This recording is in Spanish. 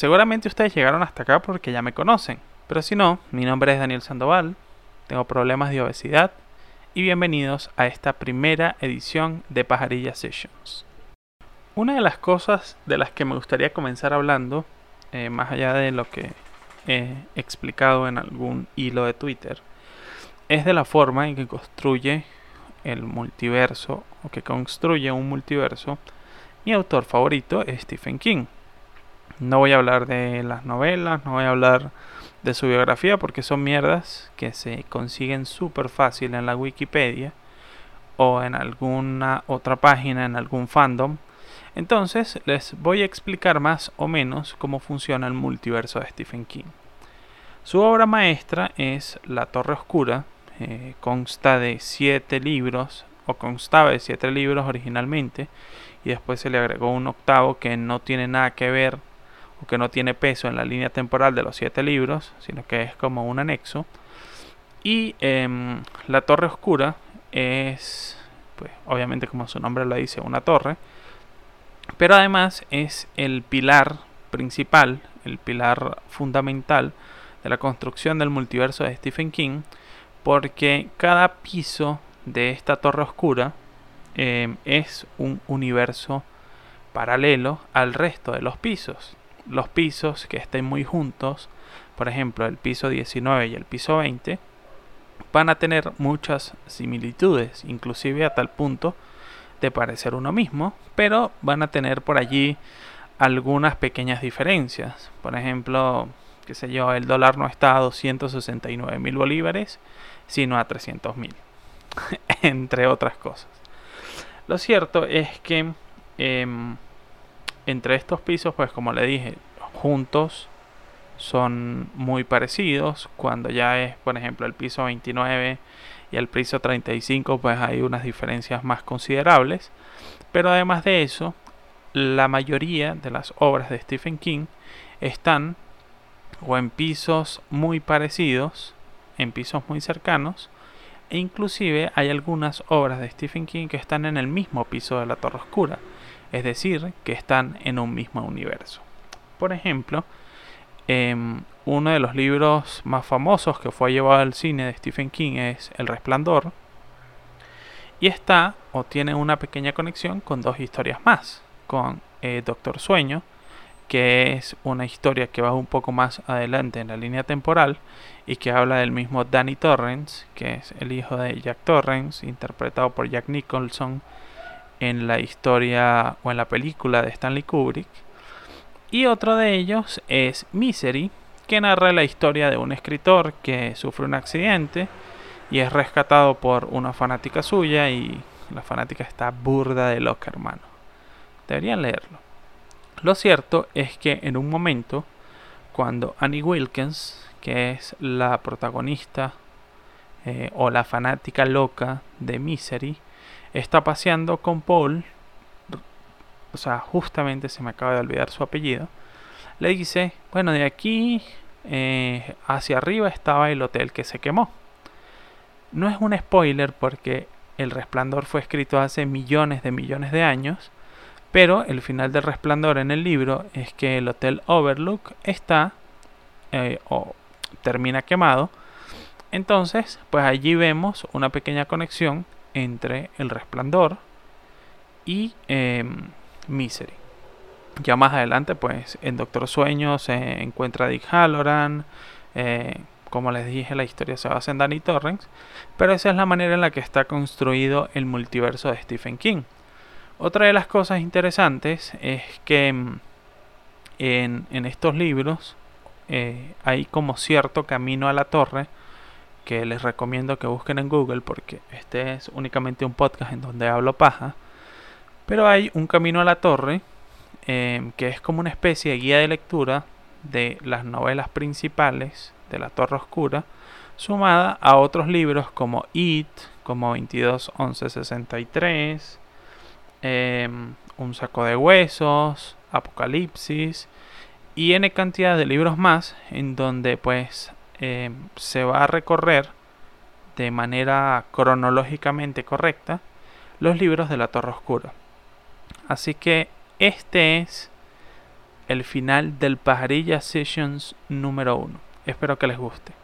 Seguramente ustedes llegaron hasta acá porque ya me conocen, pero si no, mi nombre es Daniel Sandoval, tengo problemas de obesidad y bienvenidos a esta primera edición de Pajarilla Sessions. Una de las cosas de las que me gustaría comenzar hablando, eh, más allá de lo que he explicado en algún hilo de Twitter, es de la forma en que construye el multiverso o que construye un multiverso mi autor favorito es Stephen King. No voy a hablar de las novelas, no voy a hablar de su biografía porque son mierdas que se consiguen súper fácil en la Wikipedia o en alguna otra página, en algún fandom. Entonces les voy a explicar más o menos cómo funciona el multiverso de Stephen King. Su obra maestra es La Torre Oscura, eh, consta de siete libros, o constaba de siete libros originalmente, y después se le agregó un octavo que no tiene nada que ver que no tiene peso en la línea temporal de los siete libros, sino que es como un anexo. Y em, la Torre Oscura es, pues, obviamente como su nombre lo dice, una torre, pero además es el pilar principal, el pilar fundamental de la construcción del multiverso de Stephen King, porque cada piso de esta torre oscura em, es un universo paralelo al resto de los pisos. Los pisos que estén muy juntos, por ejemplo el piso 19 y el piso 20, van a tener muchas similitudes, inclusive a tal punto de parecer uno mismo, pero van a tener por allí algunas pequeñas diferencias. Por ejemplo, qué sé yo, el dólar no está a 269 mil bolívares sino a 300.000, entre otras cosas. Lo cierto es que em, entre estos pisos, pues como le dije, juntos son muy parecidos. Cuando ya es, por ejemplo, el piso 29 y el piso 35, pues hay unas diferencias más considerables. Pero además de eso, la mayoría de las obras de Stephen King están o en pisos muy parecidos en pisos muy cercanos e inclusive hay algunas obras de Stephen King que están en el mismo piso de la Torre Oscura, es decir, que están en un mismo universo. Por ejemplo, em, uno de los libros más famosos que fue llevado al cine de Stephen King es El Resplandor, y está o tiene una pequeña conexión con dos historias más, con eh, Doctor Sueño que es una historia que va un poco más adelante en la línea temporal y que habla del mismo Danny Torrance, que es el hijo de Jack Torrance, interpretado por Jack Nicholson en la historia o en la película de Stanley Kubrick. Y otro de ellos es Misery, que narra la historia de un escritor que sufre un accidente y es rescatado por una fanática suya y la fanática está burda de loca, hermano. Deberían leerlo. Lo cierto es que en un momento, cuando Annie Wilkins, que es la protagonista eh, o la fanática loca de Misery, está paseando con Paul, o sea, justamente se me acaba de olvidar su apellido, le dice, bueno, de aquí eh, hacia arriba estaba el hotel que se quemó. No es un spoiler porque El Resplandor fue escrito hace millones de millones de años, pero el final del resplandor en el libro es que el Hotel Overlook está eh, o termina quemado. Entonces, pues allí vemos una pequeña conexión entre el resplandor y em, Misery. Ya más adelante, pues en Doctor Sueño se encuentra Dick Halloran. Eh, como les dije, la historia se basa en Danny Torrance. Pero esa es la manera en la que está construido el multiverso de Stephen King. Otra de las cosas interesantes es que mm, en, estos libros eh, hay como cierto camino a la torre que les recomiendo que busquen en Google porque este es únicamente un podcast en donde hablo paja. Pero hay un camino a la torre em, que es como una especie de guía de lectura de las novelas principales de la Torre Oscura, sumada a otros libros como It, como 221163, Em, un saco de huesos, Apocalipsis y n cantidad de libros más en donde pues em, se va a recorrer de manera cronológicamente correcta los libros de la Torre Oscura. Así que este es el final del Pajarilla Sessions número 1. Espero que les guste.